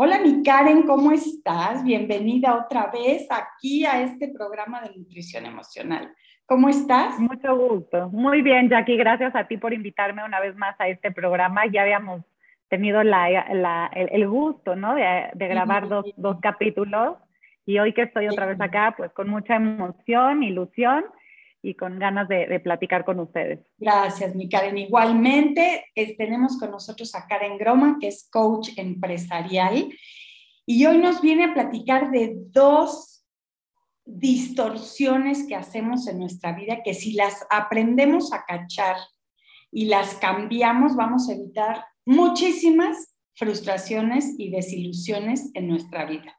Hola, mi Karen, ¿cómo estás? Bienvenida otra vez aquí a este programa de nutrición emocional. ¿Cómo estás? Mucho gusto. Muy bien, Jackie. Gracias a ti por invitarme una vez más a este programa. Ya habíamos tenido el, gusto, ¿no? De, grabar dos, dos capítulos. Y hoy que estoy otra vez acá, pues con mucha emoción, ilusión y con ganas de, platicar con ustedes. Gracias, mi Karen. Igualmente, tenemos con nosotros a Karen Groma, que es coach empresarial, y hoy nos viene a platicar de dos distorsiones que hacemos en nuestra vida, que si las aprendemos a cachar y las cambiamos, vamos a evitar muchísimas frustraciones y desilusiones en nuestra vida.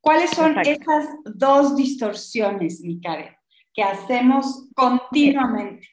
¿Cuáles son esas dos distorsiones, mi Karen? Que hacemos continuamente.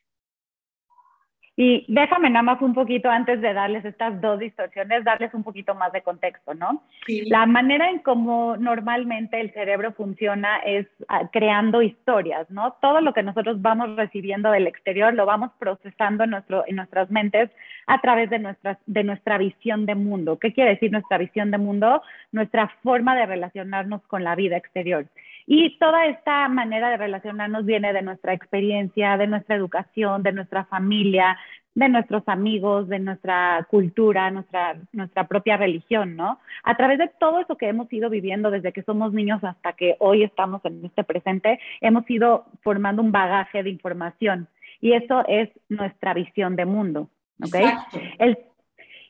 Y déjame nada más un poquito antes de darles estas dos distorsiones, darles un poquito más de contexto, ¿no? La manera en cómo normalmente el cerebro funciona es ah, creando historias, ¿no? Todo lo que nosotros vamos recibiendo del exterior lo vamos procesando en, nuestro, en nuestras mentes a través de, nuestras, de nuestra visión de mundo. ¿Qué quiere decir nuestra visión de mundo? Nuestra forma de relacionarnos con la vida exterior. Y toda esta manera de relacionarnos viene de nuestra experiencia, de nuestra educación, de nuestra familia, de nuestros amigos, de nuestra cultura, nuestra, nuestra propia religión, ¿no? A través de todo eso que hemos ido viviendo desde que somos niños hasta que hoy estamos en este presente, hemos ido formando un bagaje de información y eso es nuestra visión de mundo, ¿ok? El,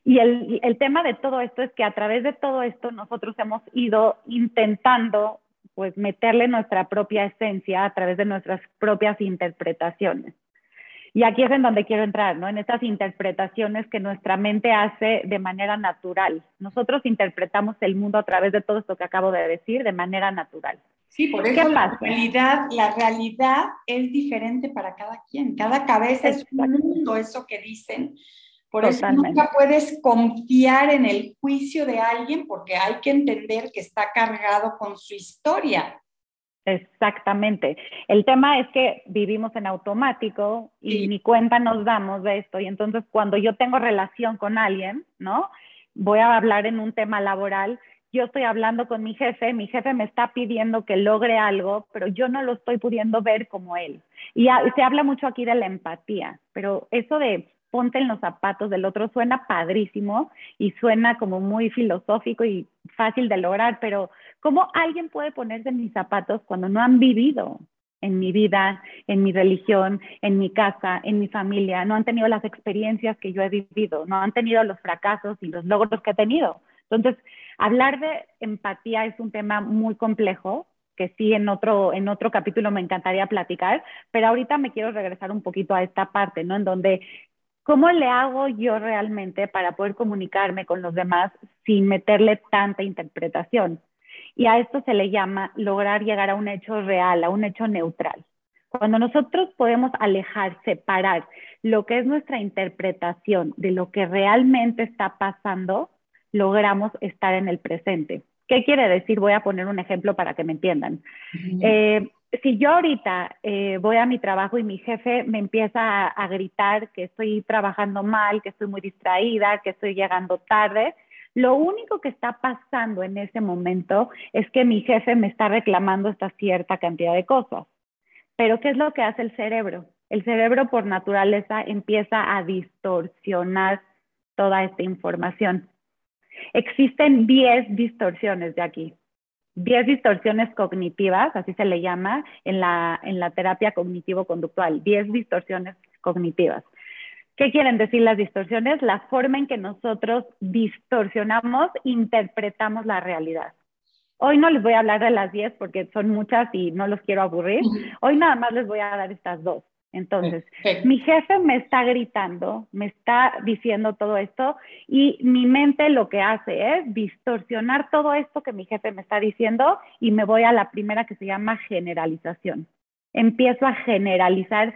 y el, el tema de todo esto es que a través de todo esto nosotros hemos ido intentando pues meterle nuestra propia esencia a través de nuestras propias interpretaciones. Y aquí es en donde quiero entrar, ¿no? En estas interpretaciones que nuestra mente hace de manera natural. Nosotros interpretamos el mundo a través de todo esto que acabo de decir de manera natural. Sí, por eso la realidad, la realidad es diferente para cada quien. Cada cabeza es un mundo, eso que dicen. Por eso nunca puedes confiar en el juicio de alguien porque hay que entender que está cargado con su historia. Exactamente. El tema es que vivimos en automático y ni cuenta nos damos de esto. Y entonces cuando yo tengo relación con alguien, ¿no? Voy a hablar en un tema laboral. Yo estoy hablando con mi jefe, mi jefe me está pidiendo que logre algo, pero yo no lo estoy pudiendo ver como él. Y se habla mucho aquí de la empatía, pero eso de ponte en los zapatos del otro suena padrísimo y suena como muy filosófico y fácil de lograr, pero ¿cómo alguien puede ponerse en mis zapatos cuando no han vivido en mi vida, en mi religión, en mi casa, en mi familia, no han tenido las experiencias que yo he vivido, no han tenido los fracasos y los logros que he tenido? Entonces, hablar de empatía es un tema muy complejo que sí en otro, en otro capítulo me encantaría platicar, pero ahorita me quiero regresar un poquito a esta parte, ¿no? En donde ¿Cómo le hago yo realmente para poder comunicarme con los demás sin meterle tanta interpretación? Y a esto se le llama lograr llegar a un hecho real, a un hecho neutral. Cuando nosotros podemos alejar, separar lo que es nuestra interpretación de lo que realmente está pasando, logramos estar en el presente. ¿Qué quiere decir? Voy a poner un ejemplo para que me entiendan si yo ahorita eh, voy a mi trabajo y mi jefe me empieza a, gritar que estoy trabajando mal, que estoy muy distraída, que estoy llegando tarde, lo único que está pasando en ese momento es que mi jefe me está reclamando esta cierta cantidad de cosas. Pero ¿qué es lo que hace el cerebro? El cerebro por naturaleza empieza a distorsionar toda esta información. Existen 10 distorsiones de aquí. 10 distorsiones cognitivas, así se le llama en la, en la terapia cognitivo-conductual, 10 distorsiones cognitivas. ¿Qué quieren decir las distorsiones? La forma en que nosotros distorsionamos, interpretamos la realidad. Hoy no les voy a hablar de las 10 porque son muchas y no los quiero aburrir. Hoy nada más les voy a dar estas dos. Entonces, mi jefe me está gritando, me está diciendo todo esto y mi mente lo que hace es distorsionar todo esto que mi jefe me está diciendo y me voy a la primera que se llama generalización. Empiezo a generalizar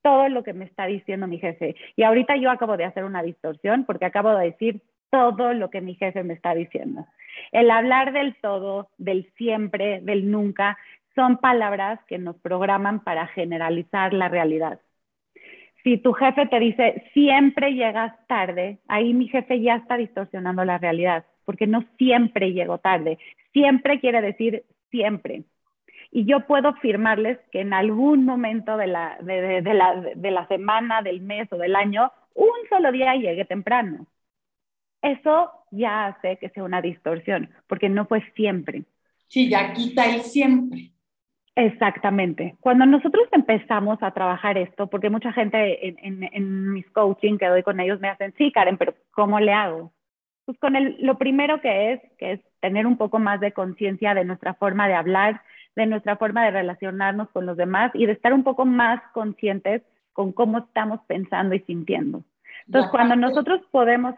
todo lo que me está diciendo mi jefe. Y ahorita yo acabo de hacer una distorsión porque acabo de decir todo lo que mi jefe me está diciendo. El hablar del todo, del siempre, del nunca, son palabras que nos programan para generalizar la realidad. Si tu jefe te dice siempre llegas tarde, ahí mi jefe ya está distorsionando la realidad, porque no siempre llego tarde. Siempre quiere decir siempre. Y yo puedo afirmarles que en algún momento de la, de, la, de la semana, del mes o del año, un solo día llegue temprano. Eso ya hace que sea una distorsión, porque no fue siempre. Sí, ya quita el siempre. Exactamente. Cuando nosotros empezamos a trabajar esto, porque mucha gente en, en, mis coaching que doy con ellos me hacen, sí, Karen, pero ¿cómo le hago? Pues con el, lo primero que es, que es tener un poco más de conciencia de nuestra forma de hablar, de nuestra forma de relacionarnos con los demás y de estar un poco más conscientes con cómo estamos pensando y sintiendo. Entonces, cuando nosotros podemos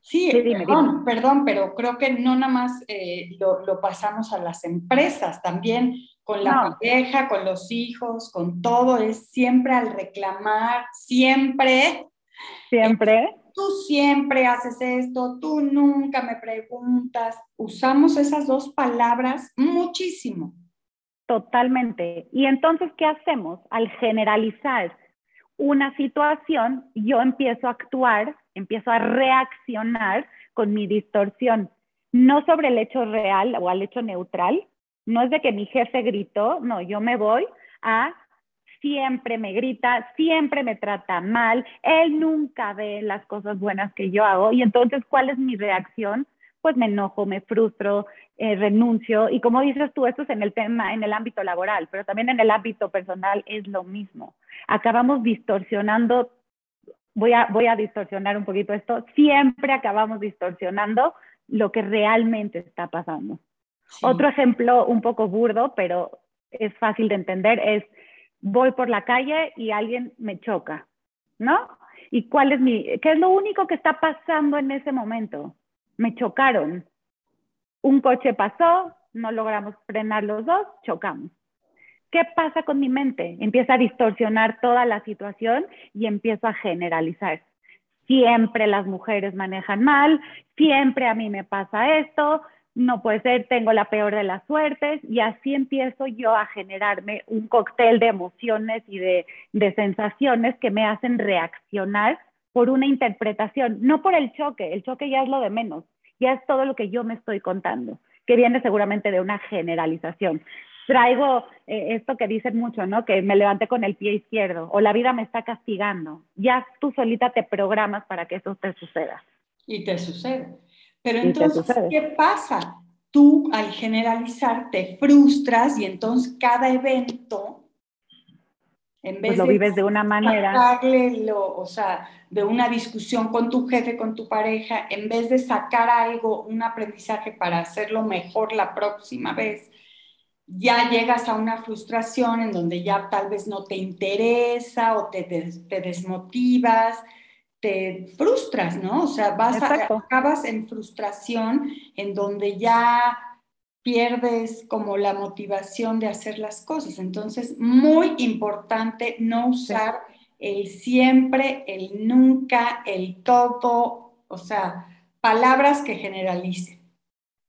Sí, perdón, perdón, pero creo que no nada más eh, lo, lo, pasamos a las empresas, también con la pareja, con los hijos, con todo, es siempre al reclamar, siempre. Siempre. Tú siempre haces esto, tú nunca me preguntas. Usamos esas dos palabras muchísimo. Totalmente. Y entonces, ¿qué hacemos? Al generalizar una situación, yo empiezo a actuar, empiezo a reaccionar con mi distorsión, no sobre el hecho real o al hecho neutral, no es de que mi jefe gritó, no, yo me voy a siempre me grita, siempre me trata mal, él nunca ve las cosas buenas que yo hago y entonces, ¿cuál es mi reacción? Pues me enojo, me frustro, eh, renuncio y como dices tú, esto es en el tema, en el ámbito laboral, pero también en el ámbito personal es lo mismo. Acabamos distorsionando, voy a, voy a distorsionar un poquito esto, siempre acabamos distorsionando lo que realmente está pasando. Otro ejemplo un poco burdo, pero es fácil de entender, es voy por la calle y alguien me choca, ¿no? ¿Y cuál es mi, qué es lo único que está pasando en ese momento? Me chocaron. Un coche pasó, no logramos frenar los dos, chocamos. ¿Qué pasa con mi mente? Empieza a distorsionar toda la situación y empiezo a generalizar. Siempre las mujeres manejan mal, siempre a mí me pasa esto, no puede ser, tengo la peor de las suertes y así empiezo yo a generarme un cóctel de emociones y de, sensaciones que me hacen reaccionar por una interpretación, no por el choque, el choque ya es lo de menos, ya es todo lo que yo me estoy contando, que viene seguramente de una generalización. Traigo eh, esto que dicen mucho, ¿no? Que me levanté con el pie izquierdo o la vida me está castigando. Ya tú solita te programas para que eso te suceda. Y te sucede. Pero entonces, ¿qué pasa? Tú al generalizar te frustras y entonces cada evento, en pues vez lo vives de una manera, lo, o sea, de una discusión con tu jefe, con tu pareja, en vez de sacar algo, un aprendizaje para hacerlo mejor la próxima vez, ya llegas a una frustración en donde ya tal vez no te interesa o te, te desmotivas te frustras, ¿no? O sea, vas a, acabas en frustración en donde ya pierdes como la motivación de hacer las cosas. Entonces, muy importante no usar el siempre, el nunca, el todo, o sea, palabras que generalicen.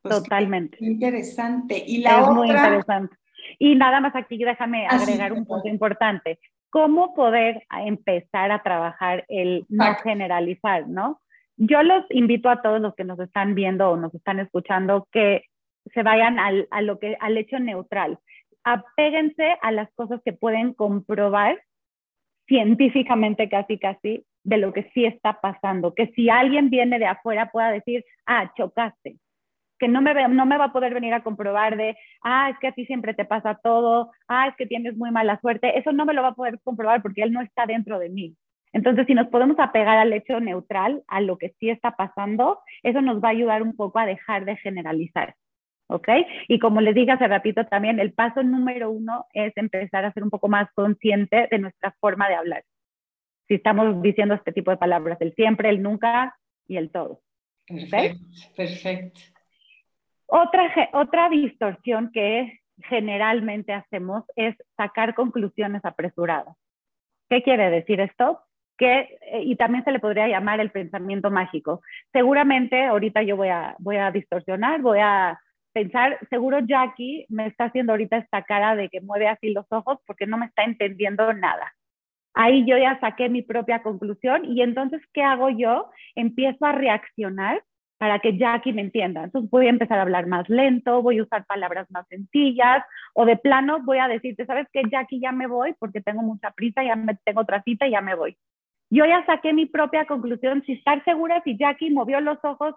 Pues, Totalmente. interesante. Y la es muy interesante. Y nada más aquí déjame ah, agregar un punto importante cómo poder empezar a trabajar el no generalizar, ¿no? Yo los invito a todos los que nos están viendo o nos están escuchando que se vayan al, a lo que, al hecho neutral. Apéguense a las cosas que pueden comprobar científicamente casi casi de lo que sí está pasando. Que si alguien viene de afuera pueda decir, ah, chocaste que no me, va a poder venir a comprobar de, ah, es que a ti siempre te pasa todo, ah, es que tienes muy mala suerte, eso no me lo va a poder comprobar porque él no está dentro de mí. Entonces, si nos podemos apegar al hecho neutral, a lo que sí está pasando, eso nos va a ayudar un poco a dejar de generalizar. ¿Ok? Y como les dije hace ratito también, el paso número uno es empezar a ser un poco más consciente de nuestra forma de hablar. Si estamos diciendo este tipo de palabras, el siempre, el nunca y el todo. Perfecto, perfecto. Otra, otra distorsión que generalmente hacemos es sacar conclusiones apresuradas. ¿Qué quiere decir esto? Que, eh, y también se le podría llamar el pensamiento mágico. Seguramente ahorita yo voy a, voy a distorsionar, voy a pensar, seguro Jackie me está haciendo ahorita esta cara de que mueve así los ojos porque no me está entendiendo nada. Ahí yo ya saqué mi propia conclusión y entonces, ¿qué hago yo? Empiezo a reaccionar para que Jackie me entienda. Entonces voy a empezar a hablar más lento, voy a usar palabras más sencillas o de plano voy a decirte, ¿sabes qué, Jackie? Ya me voy porque tengo mucha prisa, ya me, tengo otra cita y ya me voy. Yo ya saqué mi propia conclusión, si estar segura si Jackie movió los ojos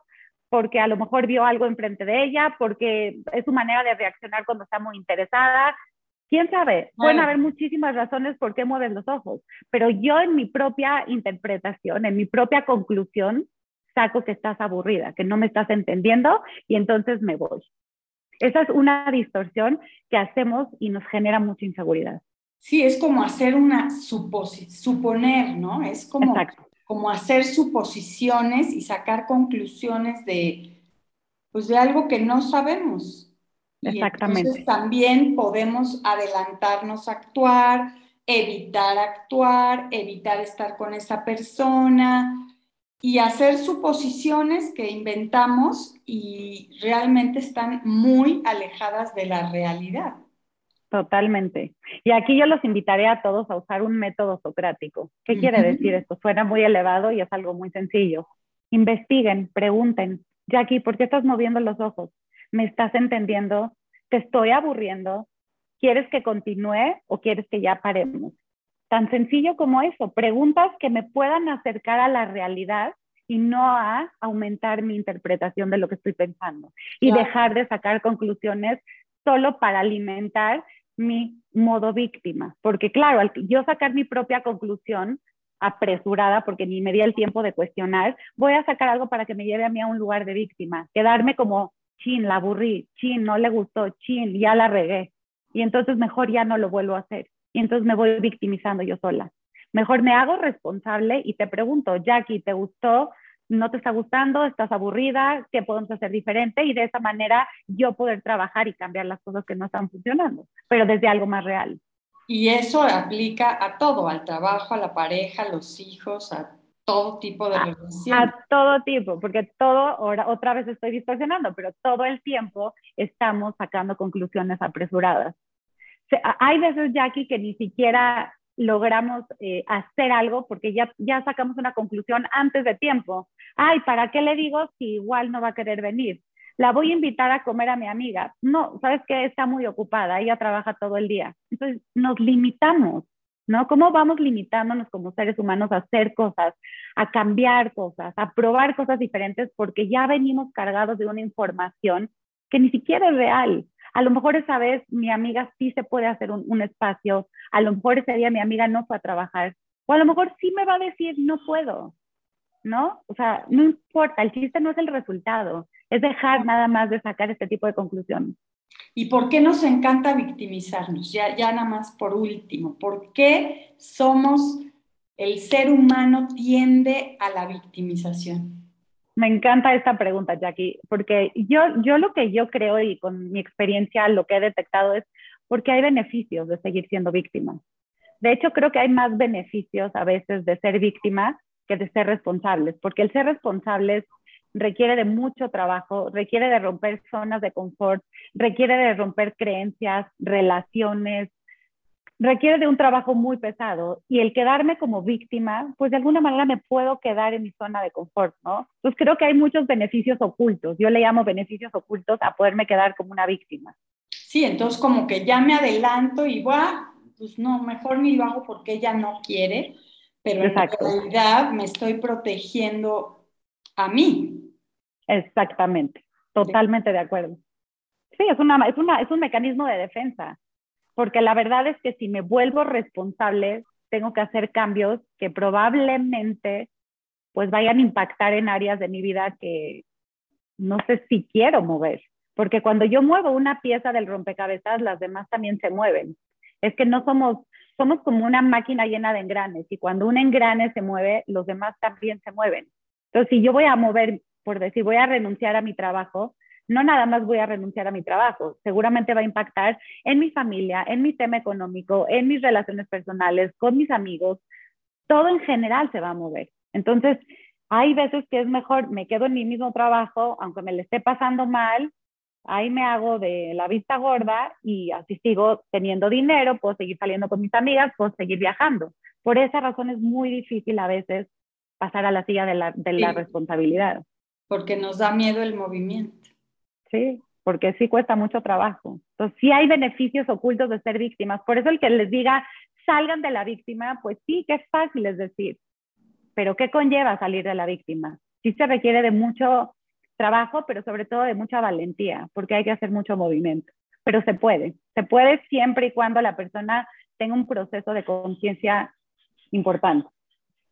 porque a lo mejor vio algo enfrente de ella, porque es su manera de reaccionar cuando está muy interesada. ¿Quién sabe? Pueden haber muchísimas razones por qué mueven los ojos, pero yo en mi propia interpretación, en mi propia conclusión, saco que estás aburrida, que no me estás entendiendo y entonces me voy. Esa es una distorsión que hacemos y nos genera mucha inseguridad. Sí, es como hacer una suposición, suponer, ¿no? Es como, como hacer suposiciones y sacar conclusiones de, pues de algo que no sabemos. Exactamente. entonces también podemos adelantarnos a actuar, evitar actuar, evitar estar con esa persona, y hacer suposiciones que inventamos y realmente están muy alejadas de la realidad. Totalmente. Y aquí yo los invitaré a todos a usar un método socrático. ¿Qué quiere decir esto? Suena muy elevado y es algo muy sencillo. Investiguen, pregunten, Jackie, ¿por qué estás moviendo los ojos? ¿Me estás entendiendo? ¿Te estoy aburriendo? ¿Quieres que continúe o quieres que ya paremos? Tan sencillo como eso, preguntas que me puedan acercar a la realidad y no a aumentar mi interpretación de lo que estoy pensando y dejar de sacar conclusiones solo para alimentar mi modo víctima. Porque claro, al yo sacar mi propia conclusión apresurada, porque ni me di el tiempo de cuestionar, voy a sacar algo para que me lleve a mí a un lugar de víctima, quedarme como, chin, la aburrí, chin, no le gustó, chin, ya la regué. Y entonces mejor ya no lo vuelvo a hacer y entonces me voy victimizando yo sola. Mejor me hago responsable y te pregunto, Jackie, ¿te gustó? ¿No te está gustando? ¿Estás aburrida? ¿Qué podemos hacer diferente? Y de esa manera yo poder trabajar y cambiar las cosas que no están funcionando, pero desde algo más real. Y eso aplica a todo, al trabajo, a la pareja, a los hijos, a todo tipo de relación. A todo tipo, porque todo, ahora otra vez estoy distorsionando, pero todo el tiempo estamos sacando conclusiones apresuradas hay veces, Jackie, que ni siquiera logramos eh, hacer algo porque ya, ya sacamos una conclusión antes de tiempo. Ay, ¿para qué le digo si igual no va a querer venir? La voy a invitar a comer a mi amiga. No, sabes que está muy ocupada, ella trabaja todo el día. Entonces nos limitamos, ¿no? ¿Cómo vamos limitándonos como seres humanos a hacer cosas, a cambiar cosas, a probar cosas diferentes porque ya venimos cargados de una información que ni siquiera es real? A lo mejor esa vez mi amiga sí se puede hacer un, espacio, a lo mejor ese día mi amiga no fue a trabajar, o a lo mejor sí me va a decir no puedo, ¿no? O sea, no importa, el chiste no es el resultado, es dejar nada más de sacar este tipo de conclusiones. ¿Y por qué nos encanta victimizarnos? Ya, ya nada más por último, ¿por qué somos, el ser humano tiende a la victimización? Me encanta esta pregunta, Jackie, porque yo, yo lo que yo creo y con mi experiencia lo que he detectado es porque hay beneficios de seguir siendo víctima. De hecho, creo que hay más beneficios a veces de ser víctima que de ser responsables, porque el ser responsables requiere de mucho trabajo, requiere de romper zonas de confort, requiere de romper creencias, relaciones, requiere de un trabajo muy pesado y el quedarme como víctima, pues de alguna manera me puedo quedar en mi zona de confort, ¿no? Pues creo que hay muchos beneficios ocultos, yo le llamo beneficios ocultos a poderme quedar como una víctima. Sí, entonces como que ya me adelanto y va, pues no, mejor ni lo hago porque ella no quiere, pero en realidad me estoy protegiendo a mí. Exactamente, totalmente de acuerdo. Sí, es, una, es, una, es un mecanismo de defensa porque la verdad es que si me vuelvo responsable, tengo que hacer cambios que probablemente pues vayan a impactar en áreas de mi vida que no sé si quiero mover, porque cuando yo muevo una pieza del rompecabezas, las demás también se mueven. Es que no somos, somos como una máquina llena de engranes y cuando un engrane se mueve, los demás también se mueven. Entonces, si yo voy a mover, por decir, voy a renunciar a mi trabajo, no nada más voy a renunciar a mi trabajo, seguramente va a impactar en mi familia, en mi tema económico, en mis relaciones personales, con mis amigos, todo en general se va a mover. Entonces, hay veces que es mejor, me quedo en mi mismo trabajo, aunque me le esté pasando mal, ahí me hago de la vista gorda y así sigo teniendo dinero, puedo seguir saliendo con mis amigas, puedo seguir viajando. Por esa razón es muy difícil a veces pasar a la silla de la, de la responsabilidad Porque nos da miedo el movimiento. Sí, porque sí cuesta mucho trabajo. Entonces, sí hay beneficios ocultos de ser víctimas. Por eso el que les diga, salgan de la víctima, pues sí, que es fácil es decir. Pero ¿qué conlleva salir de la víctima? Sí se requiere de mucho trabajo, pero sobre todo de mucha valentía, porque hay que hacer mucho movimiento. Pero se puede, se puede siempre y cuando la persona tenga un proceso de conciencia importante.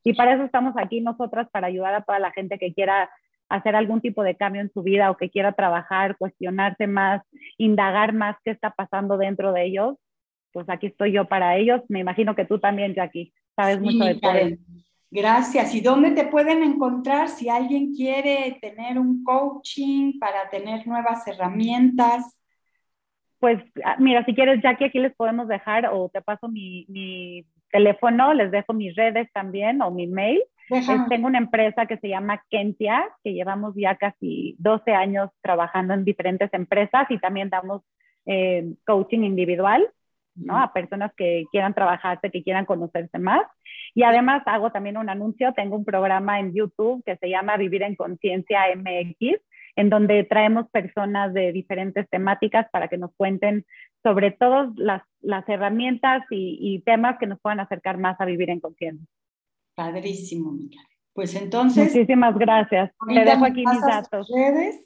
Y para eso estamos aquí nosotras, para ayudar a toda la gente que quiera hacer algún tipo de cambio en su vida o que quiera trabajar, cuestionarse más, indagar más qué está pasando dentro de ellos. Pues aquí estoy yo para ellos. Me imagino que tú también, Jackie, sabes mucho de todo. Gracias. ¿Y dónde te pueden encontrar si alguien quiere tener un coaching para tener nuevas herramientas? Pues ah, mira, si quieres, Jackie, aquí les podemos dejar o te paso mi, mi teléfono, les dejo mis redes también o mi mail. Tengo una empresa que se llama Kentia, que llevamos ya casi 12 años trabajando en diferentes empresas y también damos eh, coaching individual, ¿no? A personas que quieran trabajarse, que quieran conocerse más. Y además hago también un anuncio, tengo un programa en YouTube que se llama Vivir en Conciencia MX, en donde traemos personas de diferentes temáticas para que nos cuenten sobre todas las, las herramientas y, temas que nos puedan acercar más a vivir en conciencia. Padrísimo, Miguel. Pues entonces. Muchísimas gracias. Te dejo aquí mis datos.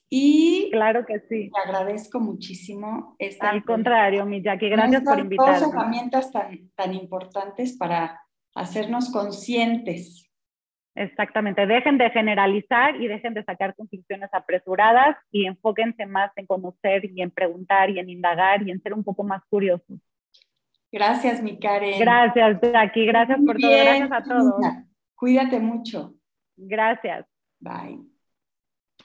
y. Claro que sí. Te agradezco muchísimo. Esta Al contrario, mi Jackie, gracias por invitarme. Dos herramientas tan, tan importantes para hacernos conscientes Exactamente, dejen de generalizar y dejen de sacar conclusiones apresuradas y enfóquense más en conocer y en preguntar y en indagar y en ser un poco más curiosos. Gracias, mi Karen. Gracias, Jackie. Gracias por todo. Gracias a todos. Cuídate mucho. Gracias. Bye.